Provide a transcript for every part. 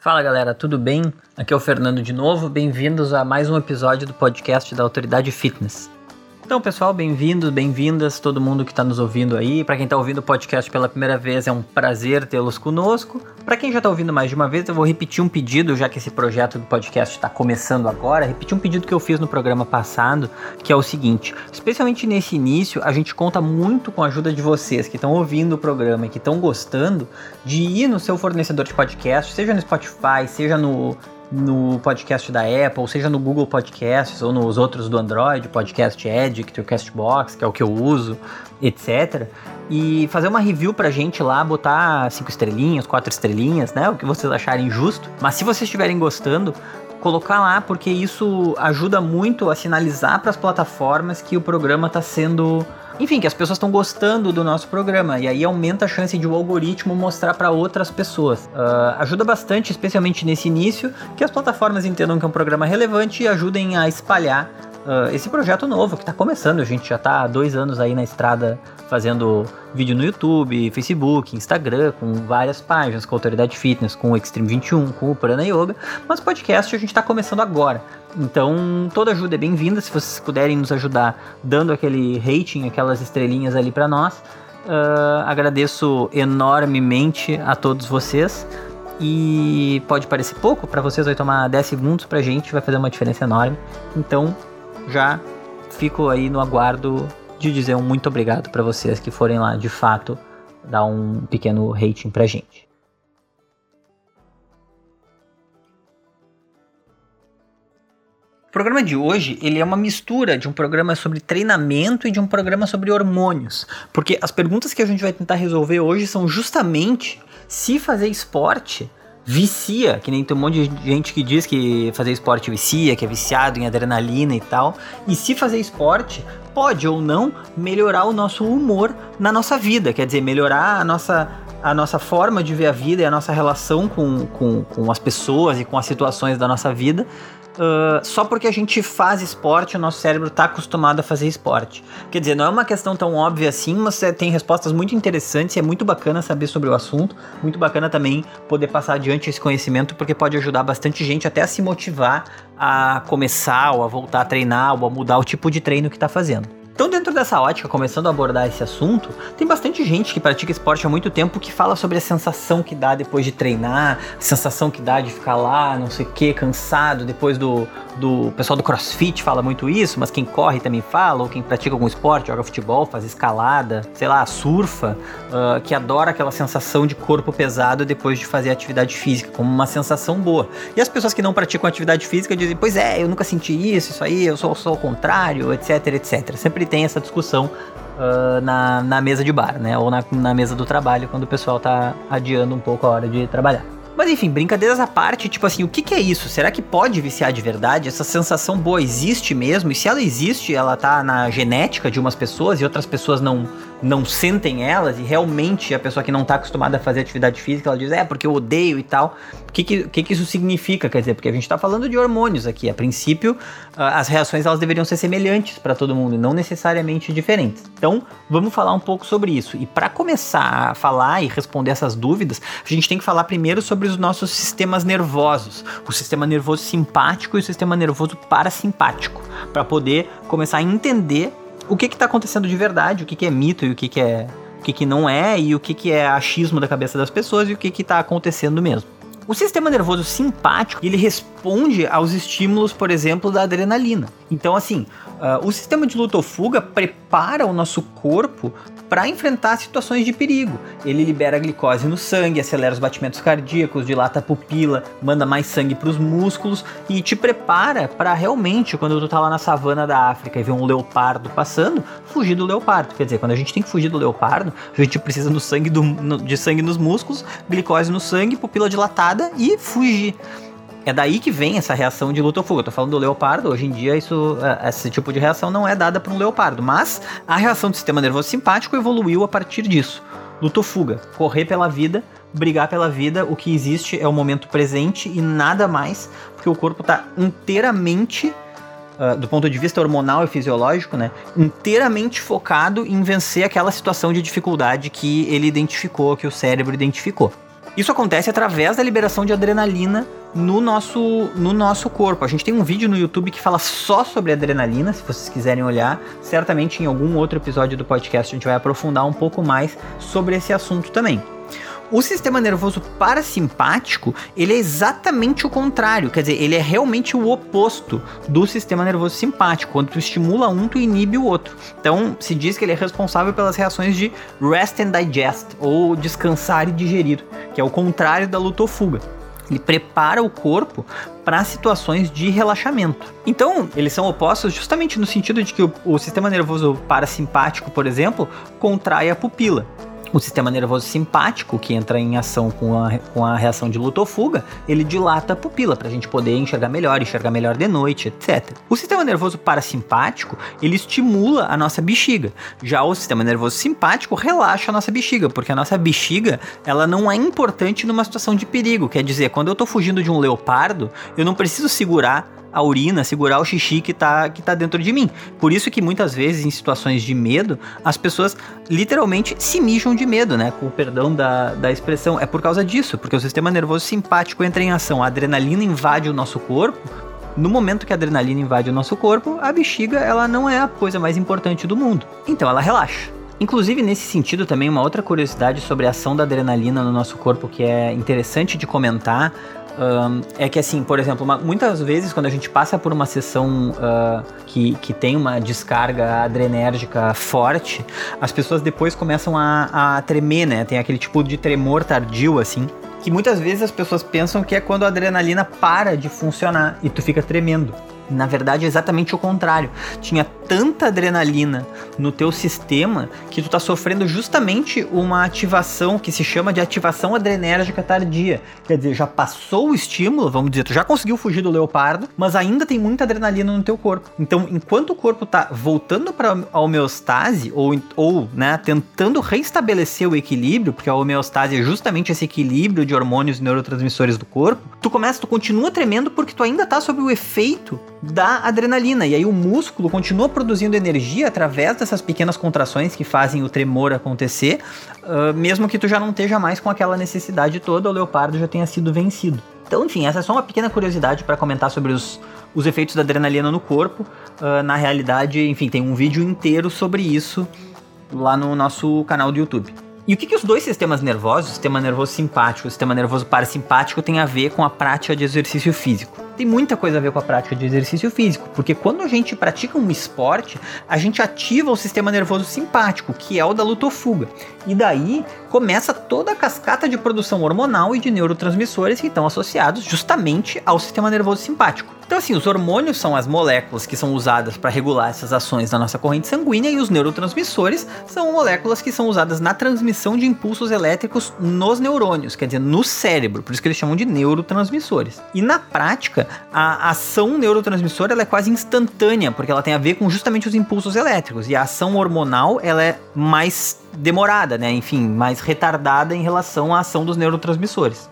Fala galera, tudo bem? Aqui é o Fernando de novo, bem-vindos a mais um episódio do podcast da Autoridade Fitness. Então, pessoal, bem-vindos, bem-vindas, todo mundo que está nos ouvindo aí. Para quem está ouvindo o podcast pela primeira vez, é um prazer tê-los conosco. Para quem já está ouvindo mais de uma vez, eu vou repetir um pedido, já que esse projeto do podcast está começando agora. Repetir um pedido que eu fiz no programa passado, que é o seguinte: especialmente nesse início, a gente conta muito com a ajuda de vocês que estão ouvindo o programa e que estão gostando de ir no seu fornecedor de podcast, seja no Spotify, seja no no podcast da Apple, seja no Google Podcasts ou nos outros do Android, Podcast Addict, o Castbox, que é o que eu uso, etc. E fazer uma review pra gente lá, botar cinco estrelinhas, quatro estrelinhas, né? O que vocês acharem justo. Mas se vocês estiverem gostando, colocar lá, porque isso ajuda muito a sinalizar para as plataformas que o programa está sendo enfim, que as pessoas estão gostando do nosso programa e aí aumenta a chance de o algoritmo mostrar para outras pessoas. Uh, ajuda bastante, especialmente nesse início, que as plataformas entendam que é um programa relevante e ajudem a espalhar uh, esse projeto novo que está começando. A gente já está há dois anos aí na estrada fazendo vídeo no YouTube, Facebook, Instagram, com várias páginas, com Autoridade Fitness, com o Extreme 21, com o Prana Yoga, mas podcast a gente está começando agora. Então, toda ajuda é bem-vinda. Se vocês puderem nos ajudar dando aquele rating, aquelas estrelinhas ali para nós, uh, agradeço enormemente a todos vocês. E pode parecer pouco, para vocês vai tomar 10 segundos, pra gente vai fazer uma diferença enorme. Então, já fico aí no aguardo de dizer um muito obrigado para vocês que forem lá de fato dar um pequeno rating pra gente. O programa de hoje ele é uma mistura de um programa sobre treinamento e de um programa sobre hormônios, porque as perguntas que a gente vai tentar resolver hoje são justamente se fazer esporte vicia, que nem tem um monte de gente que diz que fazer esporte vicia, que é viciado em adrenalina e tal. E se fazer esporte pode ou não melhorar o nosso humor na nossa vida, quer dizer, melhorar a nossa a nossa forma de ver a vida e a nossa relação com, com, com as pessoas e com as situações da nossa vida uh, só porque a gente faz esporte, o nosso cérebro está acostumado a fazer esporte. Quer dizer, não é uma questão tão óbvia assim, mas tem respostas muito interessantes e é muito bacana saber sobre o assunto. Muito bacana também poder passar adiante esse conhecimento, porque pode ajudar bastante gente até a se motivar a começar ou a voltar a treinar ou a mudar o tipo de treino que está fazendo. Então, dentro dessa ótica, começando a abordar esse assunto, tem bastante gente que pratica esporte há muito tempo que fala sobre a sensação que dá depois de treinar, a sensação que dá de ficar lá, não sei o que, cansado, depois do, do. O pessoal do crossfit fala muito isso, mas quem corre também fala, ou quem pratica algum esporte, joga futebol, faz escalada, sei lá, surfa, uh, que adora aquela sensação de corpo pesado depois de fazer atividade física, como uma sensação boa. E as pessoas que não praticam atividade física dizem, pois é, eu nunca senti isso, isso aí, eu sou, sou o contrário, etc, etc. Sempre tem essa discussão uh, na, na mesa de bar, né? Ou na, na mesa do trabalho, quando o pessoal tá adiando um pouco a hora de trabalhar. Mas enfim, brincadeiras à parte, tipo assim, o que, que, é isso? Será que pode viciar de verdade? Essa sensação boa existe mesmo? E se ela existe, ela tá na genética de umas pessoas e outras pessoas não, não sentem elas? E realmente a pessoa que não tá acostumada a fazer atividade física, ela diz, é, porque eu odeio e tal. O que, que, que, que isso significa? Quer dizer, porque a gente tá falando de hormônios aqui. A princípio, as reações elas deveriam ser semelhantes para todo mundo não necessariamente diferentes. Então, vamos falar um pouco sobre isso. E para começar a falar e responder essas dúvidas, a gente tem que falar primeiro sobre os nossos sistemas nervosos, o sistema nervoso simpático e o sistema nervoso parasimpático, para poder começar a entender o que está acontecendo de verdade, o que, que é mito e o que, que é o que, que não é e o que, que é achismo da cabeça das pessoas e o que está acontecendo mesmo. O sistema nervoso simpático, ele responde aos estímulos, por exemplo, da adrenalina. Então, assim, uh, o sistema de luta ou fuga prepara o nosso corpo para enfrentar situações de perigo. Ele libera glicose no sangue, acelera os batimentos cardíacos, dilata a pupila, manda mais sangue para os músculos e te prepara para realmente, quando tu tá lá na savana da África e vê um leopardo passando, fugir do leopardo. Quer dizer, quando a gente tem que fugir do leopardo, a gente precisa do sangue do, de sangue nos músculos, glicose no sangue, pupila dilatada e fugir. É daí que vem essa reação de luta ou fuga. Eu tô falando do leopardo, hoje em dia isso, é, esse tipo de reação não é dada para um leopardo, mas a reação do sistema nervoso simpático evoluiu a partir disso. Luta ou fuga, correr pela vida, brigar pela vida, o que existe é o momento presente e nada mais, porque o corpo está inteiramente Uh, do ponto de vista hormonal e fisiológico, né, inteiramente focado em vencer aquela situação de dificuldade que ele identificou, que o cérebro identificou. Isso acontece através da liberação de adrenalina no nosso, no nosso corpo. A gente tem um vídeo no YouTube que fala só sobre adrenalina, se vocês quiserem olhar. Certamente em algum outro episódio do podcast a gente vai aprofundar um pouco mais sobre esse assunto também. O sistema nervoso parasimpático, ele é exatamente o contrário, quer dizer, ele é realmente o oposto do sistema nervoso simpático. Quando tu estimula um, tu inibe o outro. Então, se diz que ele é responsável pelas reações de rest and digest, ou descansar e digerir, que é o contrário da luta ou fuga. Ele prepara o corpo para situações de relaxamento. Então, eles são opostos justamente no sentido de que o, o sistema nervoso parasimpático, por exemplo, contrai a pupila o sistema nervoso simpático, que entra em ação com a, com a reação de luta ou fuga, ele dilata a pupila para a gente poder enxergar melhor, enxergar melhor de noite, etc. O sistema nervoso parasimpático, ele estimula a nossa bexiga. Já o sistema nervoso simpático relaxa a nossa bexiga, porque a nossa bexiga, ela não é importante numa situação de perigo. Quer dizer, quando eu estou fugindo de um leopardo, eu não preciso segurar a urina, segurar o xixi que tá, que tá dentro de mim. Por isso que muitas vezes, em situações de medo, as pessoas literalmente se mijam de medo, né? Com o perdão da, da expressão. É por causa disso, porque o sistema nervoso simpático entra em ação. A adrenalina invade o nosso corpo. No momento que a adrenalina invade o nosso corpo, a bexiga ela não é a coisa mais importante do mundo. Então ela relaxa. Inclusive, nesse sentido, também uma outra curiosidade sobre a ação da adrenalina no nosso corpo que é interessante de comentar um, é que, assim, por exemplo, uma, muitas vezes quando a gente passa por uma sessão uh, que, que tem uma descarga adrenérgica forte, as pessoas depois começam a, a tremer, né? Tem aquele tipo de tremor tardio, assim que muitas vezes as pessoas pensam que é quando a adrenalina para de funcionar e tu fica tremendo. Na verdade, é exatamente o contrário. Tinha tanta adrenalina no teu sistema que tu tá sofrendo justamente uma ativação que se chama de ativação adrenérgica tardia. Quer dizer, já passou o estímulo, vamos dizer, tu já conseguiu fugir do leopardo, mas ainda tem muita adrenalina no teu corpo. Então, enquanto o corpo tá voltando para a homeostase ou, ou né, tentando restabelecer o equilíbrio, porque a homeostase é justamente esse equilíbrio de hormônios e neurotransmissores do corpo, tu começa, tu continua tremendo porque tu ainda tá sob o efeito da adrenalina. E aí o músculo continua produzindo energia através dessas pequenas contrações que fazem o tremor acontecer, uh, mesmo que tu já não esteja mais com aquela necessidade toda, o leopardo já tenha sido vencido. Então, enfim, essa é só uma pequena curiosidade para comentar sobre os, os efeitos da adrenalina no corpo. Uh, na realidade, enfim, tem um vídeo inteiro sobre isso lá no nosso canal do YouTube. E o que, que os dois sistemas nervosos, o sistema nervoso simpático e o sistema nervoso parasimpático, têm a ver com a prática de exercício físico? Tem muita coisa a ver com a prática de exercício físico, porque quando a gente pratica um esporte, a gente ativa o sistema nervoso simpático, que é o da luta-fuga. E daí começa toda a cascata de produção hormonal e de neurotransmissores que estão associados justamente ao sistema nervoso simpático. Então, assim, os hormônios são as moléculas que são usadas para regular essas ações da nossa corrente sanguínea e os neurotransmissores são moléculas que são usadas na transmissão de impulsos elétricos nos neurônios, quer dizer, no cérebro, por isso que eles chamam de neurotransmissores. E na prática, a ação neurotransmissora ela é quase instantânea, porque ela tem a ver com justamente os impulsos elétricos, e a ação hormonal ela é mais demorada, né? Enfim, mais retardada em relação à ação dos neurotransmissores.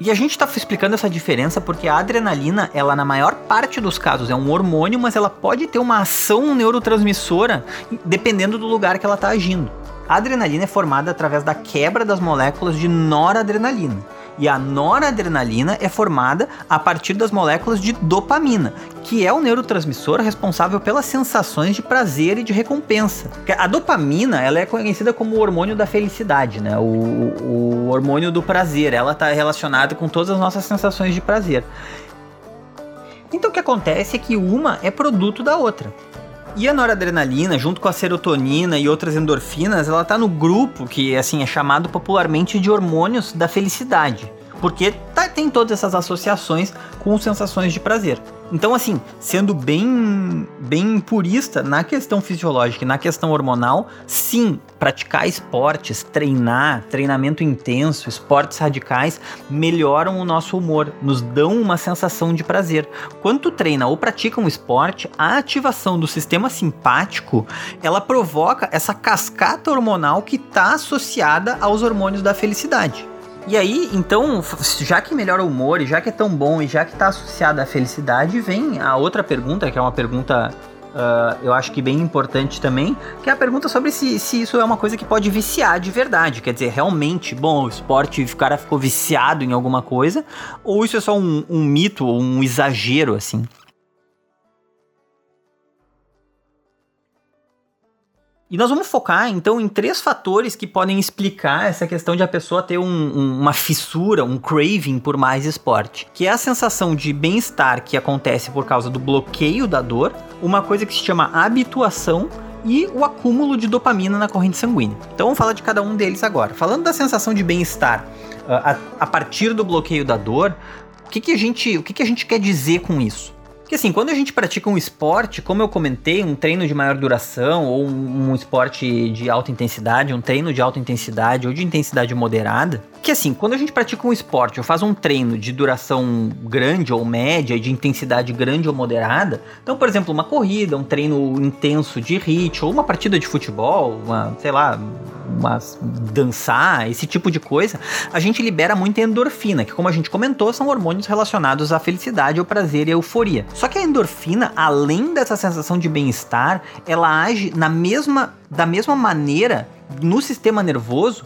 E a gente está explicando essa diferença porque a adrenalina, ela na maior parte dos casos é um hormônio, mas ela pode ter uma ação neurotransmissora dependendo do lugar que ela está agindo. A adrenalina é formada através da quebra das moléculas de noradrenalina. E a noradrenalina é formada a partir das moléculas de dopamina, que é o neurotransmissor responsável pelas sensações de prazer e de recompensa. A dopamina ela é conhecida como o hormônio da felicidade, né? o, o hormônio do prazer. Ela está relacionada com todas as nossas sensações de prazer. Então o que acontece é que uma é produto da outra. E a noradrenalina, junto com a serotonina e outras endorfinas, ela tá no grupo que assim é chamado popularmente de hormônios da felicidade, porque tá, tem todas essas associações com sensações de prazer. Então, assim, sendo bem, bem purista na questão fisiológica e na questão hormonal, sim, praticar esportes, treinar, treinamento intenso, esportes radicais melhoram o nosso humor, nos dão uma sensação de prazer. Quando tu treina ou pratica um esporte, a ativação do sistema simpático, ela provoca essa cascata hormonal que está associada aos hormônios da felicidade. E aí, então, já que melhora o humor, e já que é tão bom, e já que está associado à felicidade, vem a outra pergunta, que é uma pergunta uh, eu acho que bem importante também, que é a pergunta sobre se, se isso é uma coisa que pode viciar de verdade. Quer dizer, realmente, bom, o esporte, o cara ficou viciado em alguma coisa, ou isso é só um, um mito, um exagero, assim. E nós vamos focar então em três fatores que podem explicar essa questão de a pessoa ter um, um, uma fissura, um craving por mais esporte, que é a sensação de bem-estar que acontece por causa do bloqueio da dor, uma coisa que se chama habituação e o acúmulo de dopamina na corrente sanguínea. Então vamos falar de cada um deles agora. Falando da sensação de bem-estar a, a, partir do bloqueio da dor, o que, que a gente, o que, que a gente quer dizer com isso? Porque assim, quando a gente pratica um esporte, como eu comentei, um treino de maior duração, ou um, um esporte de alta intensidade, um treino de alta intensidade ou de intensidade moderada, que assim, quando a gente pratica um esporte ou faz um treino de duração grande ou média, de intensidade grande ou moderada, então, por exemplo, uma corrida, um treino intenso de hit, ou uma partida de futebol, uma, sei lá, mas dançar, esse tipo de coisa, a gente libera muita endorfina, que como a gente comentou, são hormônios relacionados à felicidade, ao prazer e à euforia. Só que a endorfina, além dessa sensação de bem-estar, ela age na mesma da mesma maneira no sistema nervoso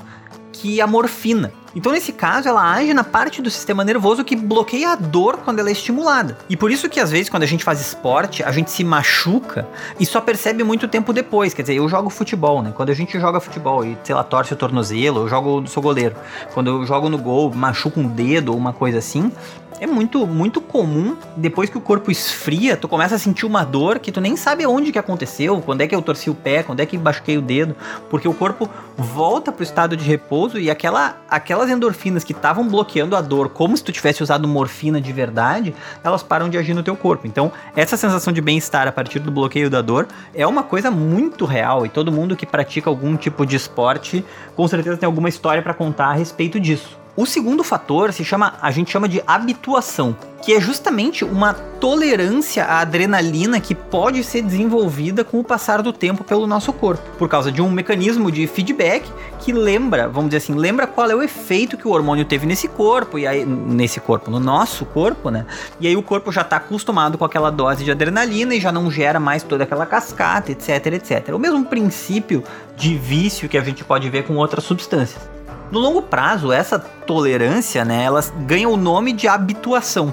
que a morfina. Então, nesse caso, ela age na parte do sistema nervoso que bloqueia a dor quando ela é estimulada. E por isso que, às vezes, quando a gente faz esporte, a gente se machuca e só percebe muito tempo depois. Quer dizer, eu jogo futebol, né? Quando a gente joga futebol e, sei lá, torce o tornozelo, eu jogo, sou goleiro. Quando eu jogo no gol, machuco um dedo ou uma coisa assim, é muito, muito comum, depois que o corpo esfria, tu começa a sentir uma dor que tu nem sabe onde que aconteceu, quando é que eu torci o pé, quando é que machuquei o dedo, porque o corpo volta pro estado de repouso e aquela, aquelas endorfinas que estavam bloqueando a dor, como se tu tivesse usado morfina de verdade, elas param de agir no teu corpo. Então, essa sensação de bem-estar a partir do bloqueio da dor é uma coisa muito real e todo mundo que pratica algum tipo de esporte com certeza tem alguma história para contar a respeito disso. O segundo fator se chama, a gente chama de habituação, que é justamente uma tolerância à adrenalina que pode ser desenvolvida com o passar do tempo pelo nosso corpo, por causa de um mecanismo de feedback que lembra, vamos dizer assim, lembra qual é o efeito que o hormônio teve nesse corpo e aí nesse corpo, no nosso corpo, né? E aí o corpo já está acostumado com aquela dose de adrenalina e já não gera mais toda aquela cascata, etc, etc. O mesmo princípio de vício que a gente pode ver com outras substâncias. No longo prazo, essa tolerância, né, ela ganha o nome de habituação.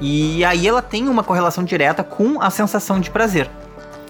E aí ela tem uma correlação direta com a sensação de prazer.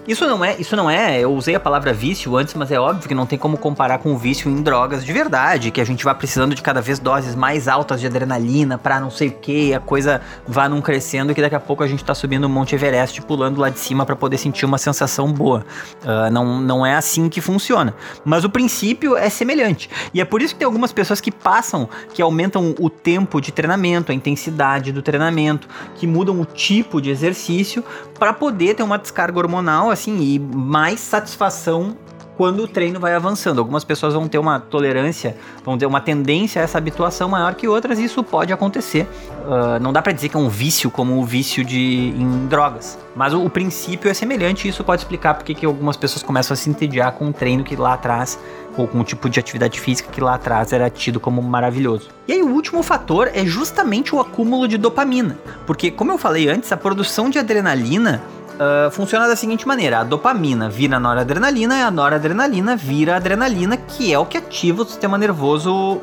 Isso não é, isso não é, eu usei a palavra vício antes, mas é óbvio que não tem como comparar com o vício em drogas de verdade, que a gente vai precisando de cada vez doses mais altas de adrenalina para não sei o que, a coisa vá num crescendo que daqui a pouco a gente tá subindo o Monte Everest pulando lá de cima para poder sentir uma sensação boa. Uh, não, não é assim que funciona. Mas o princípio é semelhante. E é por isso que tem algumas pessoas que passam, que aumentam o tempo de treinamento, a intensidade do treinamento, que mudam o tipo de exercício para poder ter uma descarga hormonal assim, e mais satisfação quando o treino vai avançando. Algumas pessoas vão ter uma tolerância, vão ter uma tendência a essa habituação maior que outras, e isso pode acontecer. Uh, não dá para dizer que é um vício como o vício de, em drogas, mas o, o princípio é semelhante e isso pode explicar porque que algumas pessoas começam a se entediar com um treino que lá atrás, ou com um tipo de atividade física que lá atrás era tido como maravilhoso. E aí o último fator é justamente o acúmulo de dopamina, porque como eu falei antes, a produção de adrenalina uh, funciona da seguinte maneira: a dopamina vira noradrenalina e a noradrenalina vira adrenalina, que é o que ativa o sistema nervoso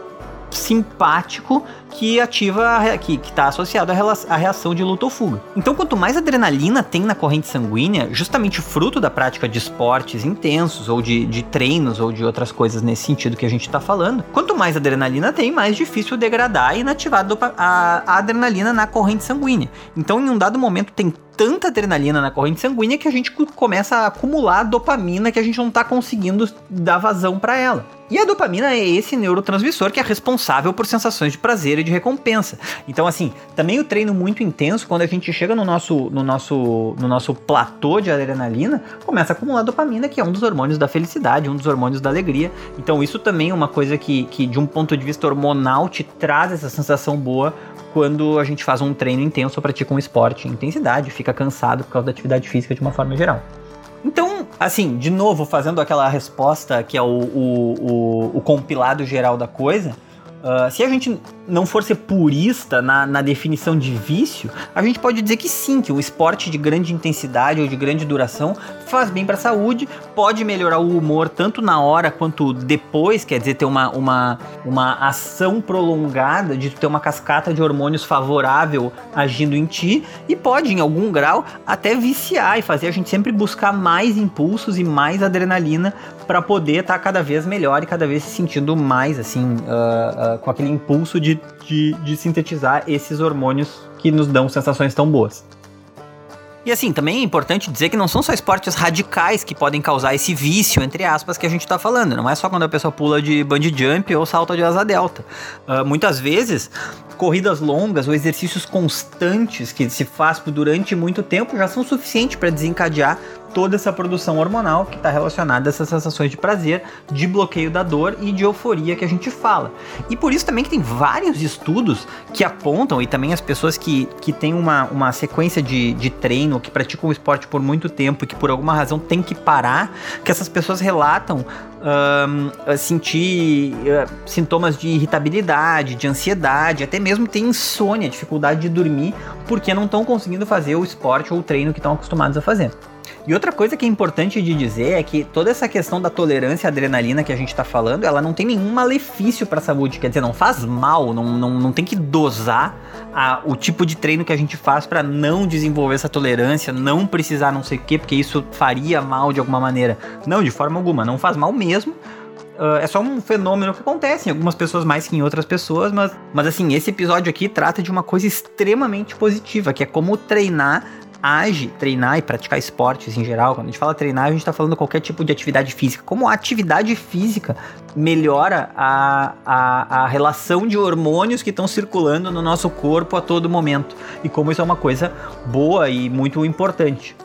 simpático que ativa, que está associado à reação de luta ou fuga. Então, quanto mais adrenalina tem na corrente sanguínea, justamente fruto da prática de esportes intensos, ou de, de treinos, ou de outras coisas nesse sentido que a gente está falando, quanto mais adrenalina tem, mais difícil degradar e inativar a, a adrenalina na corrente sanguínea. Então, em um dado momento, tem tanta adrenalina na corrente sanguínea que a gente começa a acumular dopamina que a gente não está conseguindo dar vazão para ela. E a dopamina é esse neurotransmissor que é responsável por sensações de prazer de recompensa. Então, assim, também o treino muito intenso, quando a gente chega no nosso, no nosso, no nosso platô de adrenalina, começa a acumular dopamina, que é um dos hormônios da felicidade, um dos hormônios da alegria. Então, isso também é uma coisa que, que de um ponto de vista hormonal, te traz essa sensação boa quando a gente faz um treino intenso ou pratica um esporte em intensidade, fica cansado por causa da atividade física de uma forma geral. Então, assim, de novo, fazendo aquela resposta que é o, o, o, o compilado geral da coisa, Uh, se a gente não for ser purista na, na, definição de vício, a gente pode dizer que sim, que o esporte de grande intensidade ou de grande duração faz bem para a saúde, pode melhorar o humor tanto na hora quanto depois, quer dizer, ter uma, uma, uma ação prolongada de ter uma cascata de hormônios favorável agindo em ti e pode, em algum grau, até viciar e fazer a gente sempre buscar mais impulsos e mais adrenalina para poder estar tá cada vez melhor e cada vez se sentindo mais assim. Uh, uh, com aquele impulso de, de, de sintetizar esses hormônios que nos dão sensações tão boas. E assim, também é importante dizer que não são só esportes radicais que podem causar esse vício, entre aspas, que a gente está falando. Não é só quando a pessoa pula de bungee jump ou salta de asa delta. Uh, muitas vezes, corridas longas ou exercícios constantes que se faz durante muito tempo já são suficientes para desencadear toda essa produção hormonal que está relacionada a essas sensações de prazer, de bloqueio da dor e de euforia que a gente fala. E por isso também que tem vários estudos que apontam, e também as pessoas que, que têm uma, uma sequência de, de treino, que praticam o esporte por muito tempo e que por alguma razão tem que parar, que essas pessoas relatam um, sentir uh, sintomas de irritabilidade, de ansiedade, até mesmo ter insônia, dificuldade de dormir, porque não estão conseguindo fazer o esporte ou o treino que estão acostumados a fazer. E outra coisa que é importante de dizer é que toda essa questão da tolerância à adrenalina que a gente está falando, ela não tem nenhum malefício para a saúde, quer dizer, não faz mal, não, não, não tem que dosar a, o tipo de treino que a gente faz para não desenvolver essa tolerância, não precisar não sei o quê, porque isso faria mal de alguma maneira. Não, de forma alguma, não faz mal mesmo. Uh, é só um fenômeno que acontece em algumas pessoas mais que em outras pessoas, mas, mas assim, esse episódio aqui trata de uma coisa extremamente positiva, que é como treinar age, treinar e praticar esportes em geral, quando a gente fala treinar, a gente está falando qualquer tipo de atividade física. Como a atividade física melhora a, a, a relação de hormônios que estão circulando no nosso corpo a todo momento. E como isso é uma coisa boa e muito importante.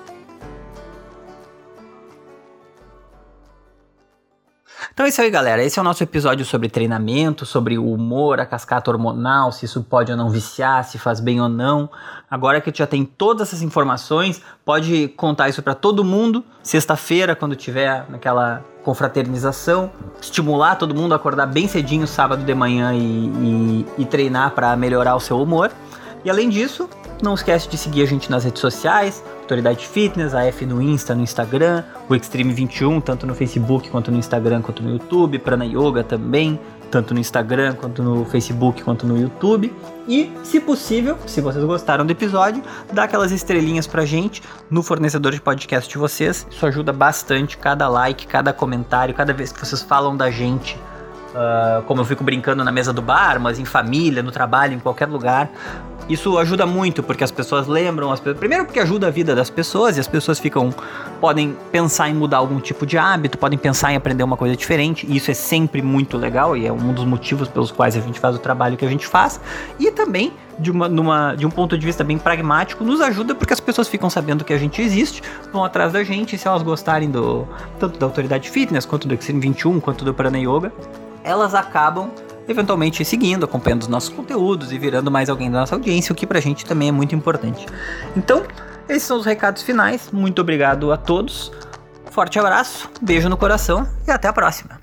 Então é isso aí, galera. Esse é o nosso episódio sobre treinamento, sobre o humor, a cascata hormonal, se isso pode ou não viciar, se faz bem ou não. Agora que tu já tem todas essas informações, pode contar isso para todo mundo. Sexta-feira, quando tiver naquela confraternização, estimular todo mundo a acordar bem cedinho sábado de manhã e, e, e treinar para melhorar o seu humor. E além disso, não esquece de seguir a gente nas redes sociais, Autoridade Fitness, a F no Insta, no Instagram, o Extreme 21, tanto no Facebook quanto no Instagram, quanto no YouTube, Prana Yoga também, tanto no Instagram quanto no Facebook quanto no YouTube. E, se possível, se vocês gostaram do episódio, dá aquelas estrelinhas pra gente no fornecedor de podcast de vocês. Isso ajuda bastante cada like, cada comentário, cada vez que vocês falam da gente Uh, como eu fico brincando na mesa do bar, mas em família, no trabalho, em qualquer lugar. Isso ajuda muito porque as pessoas lembram, as pessoas, primeiro porque ajuda a vida das pessoas e as pessoas ficam podem pensar em mudar algum tipo de hábito, podem pensar em aprender uma coisa diferente, e isso é sempre muito legal e é um dos motivos pelos quais a gente faz o trabalho que a gente faz. E também de, uma, numa, de um ponto de vista bem pragmático, nos ajuda porque as pessoas ficam sabendo que a gente existe, vão atrás da gente, e se elas gostarem do tanto da Autoridade Fitness, quanto do Extreme 21, quanto do Prana Yoga, elas acabam eventualmente seguindo, acompanhando os nossos conteúdos e virando mais alguém da nossa audiência, o que pra gente também é muito importante. Então, esses são os recados finais. Muito obrigado a todos. Forte abraço, beijo no coração e até a próxima.